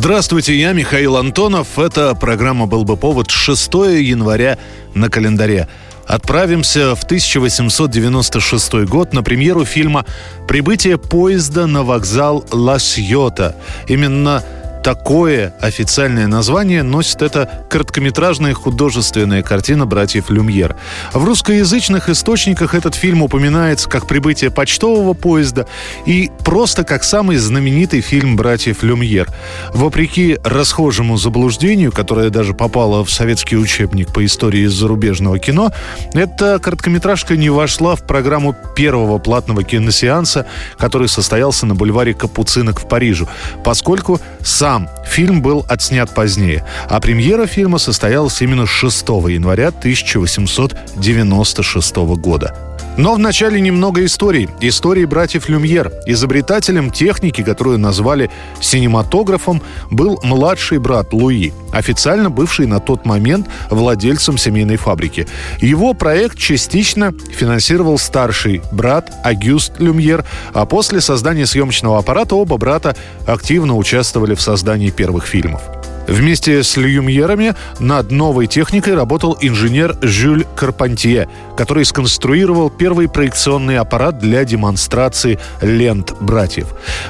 Здравствуйте, я Михаил Антонов. Это программа «Был бы повод» 6 января на календаре. Отправимся в 1896 год на премьеру фильма «Прибытие поезда на вокзал Ла-Сьота». Именно такое официальное название носит эта короткометражная художественная картина братьев Люмьер. В русскоязычных источниках этот фильм упоминается как прибытие почтового поезда и просто как самый знаменитый фильм братьев Люмьер. Вопреки расхожему заблуждению, которое даже попало в советский учебник по истории зарубежного кино, эта короткометражка не вошла в программу первого платного киносеанса, который состоялся на бульваре Капуцинок в Париже, поскольку сам сам фильм был отснят позднее, а премьера фильма состоялась именно 6 января 1896 года. Но вначале немного истории. Истории братьев Люмьер. Изобретателем техники, которую назвали синематографом, был младший брат Луи, официально бывший на тот момент владельцем семейной фабрики. Его проект частично финансировал старший брат Агюст Люмьер, а после создания съемочного аппарата оба брата активно участвовали в создании первых фильмов. Вместе с Люмьерами над новой техникой работал инженер Жюль Карпантье, который сконструировал первый проекционный аппарат для демонстрации лент братьев.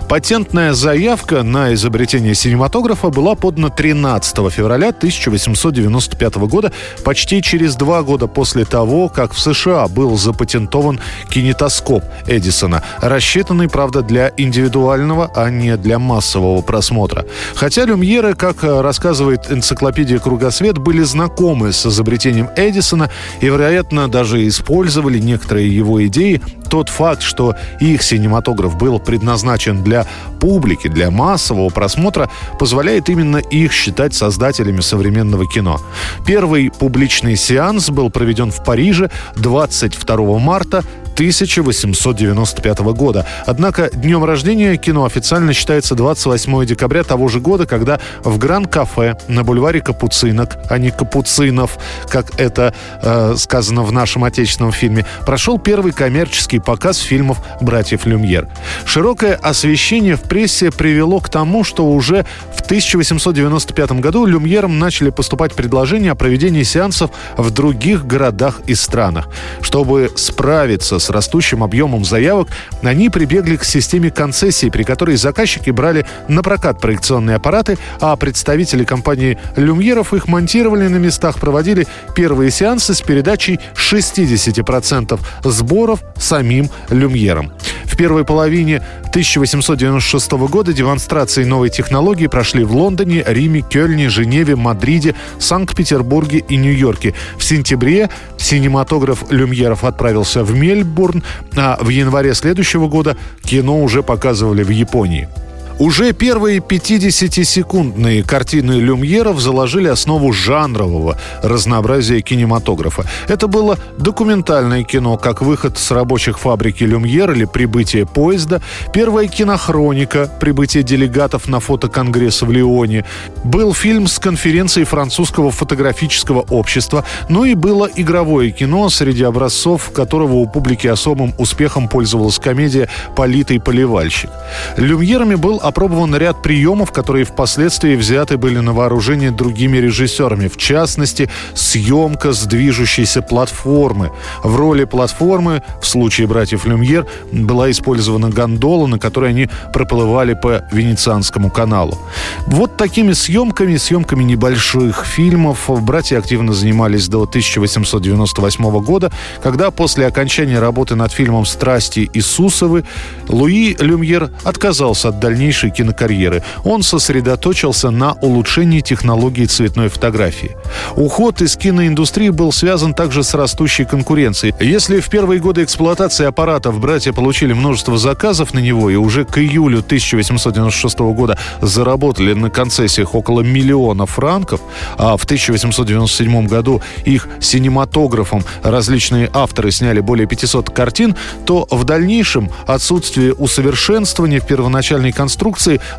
Патентная заявка на изобретение синематографа была подана 13 февраля 1895 года, почти через два года после того, как в США был запатентован кинетоскоп Эдисона, рассчитанный, правда, для индивидуального, а не для массового просмотра. Хотя Люмьеры, как рассказывает энциклопедия «Кругосвет», были знакомы с изобретением Эдисона и, вероятно, даже использовали некоторые его идеи. Тот факт, что их синематограф был предназначен для публики, для массового просмотра, позволяет именно их считать создателями современного кино. Первый публичный сеанс был проведен в Париже 22 марта 1895 года. Однако днем рождения кино официально считается 28 декабря того же года, когда в Гран-кафе на бульваре Капуцинок, а не Капуцинов, как это э, сказано в нашем отечественном фильме, прошел первый коммерческий показ фильмов «Братьев Люмьер». Широкое освещение в прессе привело к тому, что уже в 1895 году Люмьерам начали поступать предложения о проведении сеансов в других городах и странах. Чтобы справиться с растущим объемом заявок, они прибегли к системе концессий, при которой заказчики брали на прокат проекционные аппараты, а представители компании «Люмьеров» их монтировали на местах, проводили первые сеансы с передачей 60% сборов самим «Люмьером». В первой половине 1896 года демонстрации новой технологии прошли в Лондоне, Риме, Кёльне, Женеве, Мадриде, Санкт-Петербурге и Нью-Йорке. В сентябре синематограф Люмьеров отправился в Мельбурн, а в январе следующего года кино уже показывали в Японии. Уже первые 50-секундные картины Люмьеров заложили основу жанрового разнообразия кинематографа. Это было документальное кино, как выход с рабочих фабрики Люмьер или прибытие поезда, первая кинохроника, прибытие делегатов на фотоконгресс в Лионе, был фильм с конференции французского фотографического общества, ну и было игровое кино, среди образцов которого у публики особым успехом пользовалась комедия «Политый поливальщик». Люмьерами был опробован ряд приемов, которые впоследствии взяты были на вооружение другими режиссерами. В частности, съемка с движущейся платформы. В роли платформы, в случае братьев Люмьер, была использована гондола, на которой они проплывали по Венецианскому каналу. Вот такими съемками, съемками небольших фильмов братья активно занимались до 1898 года, когда после окончания работы над фильмом «Страсти Иисусовы» Луи Люмьер отказался от дальнейшего дальнейшей кинокарьеры он сосредоточился на улучшении технологий цветной фотографии. Уход из киноиндустрии был связан также с растущей конкуренцией. Если в первые годы эксплуатации аппаратов братья получили множество заказов на него и уже к июлю 1896 года заработали на концессиях около миллиона франков, а в 1897 году их синематографом различные авторы сняли более 500 картин, то в дальнейшем отсутствие усовершенствования в первоначальной конструкции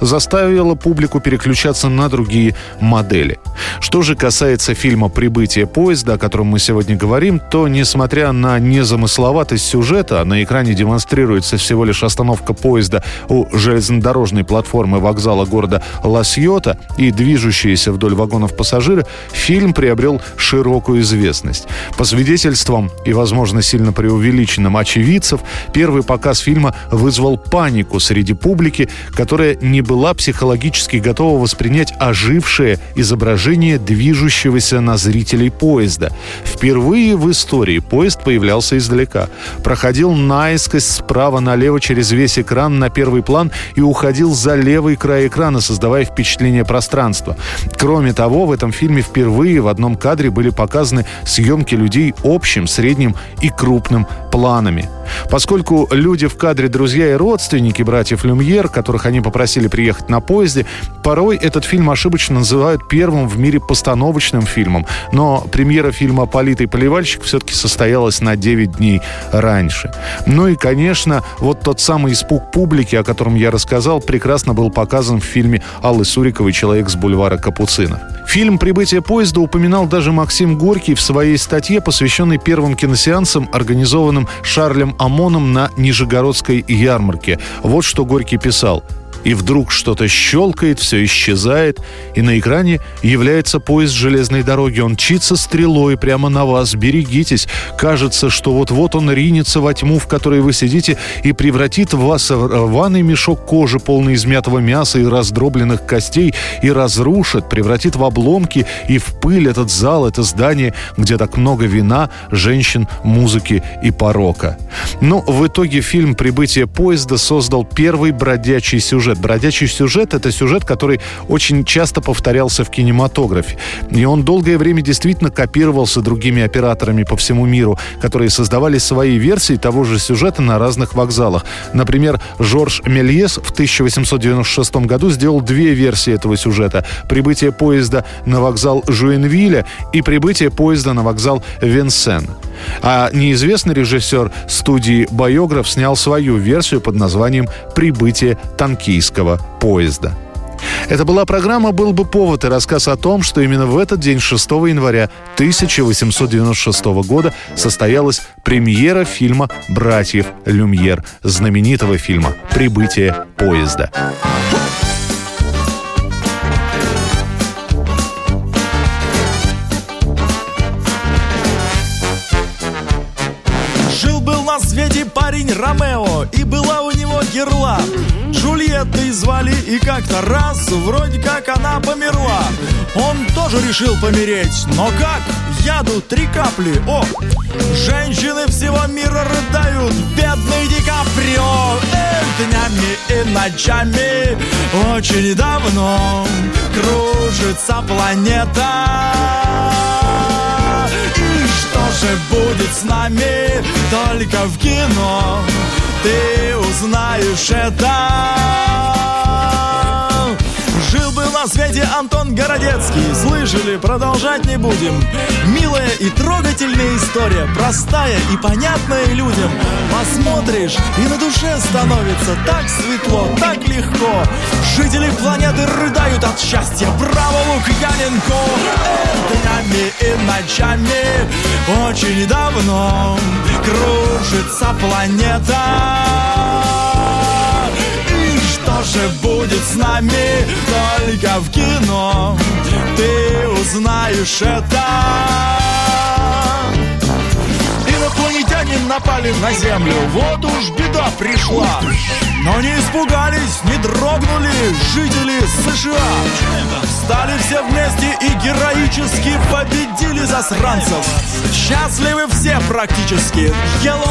заставило публику переключаться на другие модели. Что же касается фильма «Прибытие поезда», о котором мы сегодня говорим, то, несмотря на незамысловатость сюжета, на экране демонстрируется всего лишь остановка поезда у железнодорожной платформы вокзала города Ла-Сьота и движущиеся вдоль вагонов пассажиры, фильм приобрел широкую известность. По свидетельствам и, возможно, сильно преувеличенным очевидцев, первый показ фильма вызвал панику среди публики, которая не была психологически готова воспринять ожившее изображение движущегося на зрителей поезда. Впервые в истории поезд появлялся издалека, проходил наискось справа налево через весь экран на первый план и уходил за левый край экрана, создавая впечатление пространства. Кроме того, в этом фильме впервые в одном кадре были показаны съемки людей общим, средним и крупным планами. Поскольку люди в кадре друзья и родственники братьев Люмьер, которых они попросили приехать на поезде, порой этот фильм ошибочно называют первым в мире постановочным фильмом. Но премьера фильма «Политый поливальщик» все-таки состоялась на 9 дней раньше. Ну и, конечно, вот тот самый испуг публики, о котором я рассказал, прекрасно был показан в фильме Аллы Суриковой «Человек с бульвара Капуцинов». Фильм «Прибытие поезда» упоминал даже Максим Горький в своей статье, посвященной первым киносеансам, организованным Шарлем ОМОНом на Нижегородской ярмарке. Вот что Горький писал – и вдруг что-то щелкает, все исчезает, и на экране является поезд железной дороги. Он чится стрелой прямо на вас. Берегитесь. Кажется, что вот-вот он ринется во тьму, в которой вы сидите, и превратит в вас в рваный мешок кожи, полный измятого мяса и раздробленных костей, и разрушит, превратит в обломки и в пыль этот зал, это здание, где так много вина, женщин, музыки и порока. Но в итоге фильм «Прибытие поезда» создал первый бродячий сюжет сюжет. Бродячий сюжет — это сюжет, который очень часто повторялся в кинематографе. И он долгое время действительно копировался другими операторами по всему миру, которые создавали свои версии того же сюжета на разных вокзалах. Например, Жорж Мельес в 1896 году сделал две версии этого сюжета. Прибытие поезда на вокзал Жуинвилля и прибытие поезда на вокзал Венсен. А неизвестный режиссер студии «Байограф» снял свою версию под названием «Прибытие танкийского поезда». Это была программа «Был бы повод» и рассказ о том, что именно в этот день, 6 января 1896 года, состоялась премьера фильма «Братьев Люмьер», знаменитого фильма «Прибытие поезда». Свете парень Ромео И была у него герла Джульеттой звали И как-то раз вроде как она померла Он тоже решил помереть Но как? Яду три капли О! Женщины всего мира рыдают Бедный Ди Каприо Эх, днями и ночами Очень давно Кружится планета же будет с нами? Только в кино Ты узнаешь это. Жил был на свете Антон Городецкий. Слышали, продолжать не будем. Милая и трогательная история Простая и понятная людям. Посмотришь и на душе становится Так светло, так легко. Жители планеты рыдают от счастья. Браво, Лукьяненко ночами. Очень давно Кружится планета. Что же будет с нами? Только в кино Ты узнаешь это напали на Землю. Вот уж беда пришла. Но не испугались, не дрогнули жители США. Стали все вместе и героически победили засранцев. Счастливы все практически. Hello,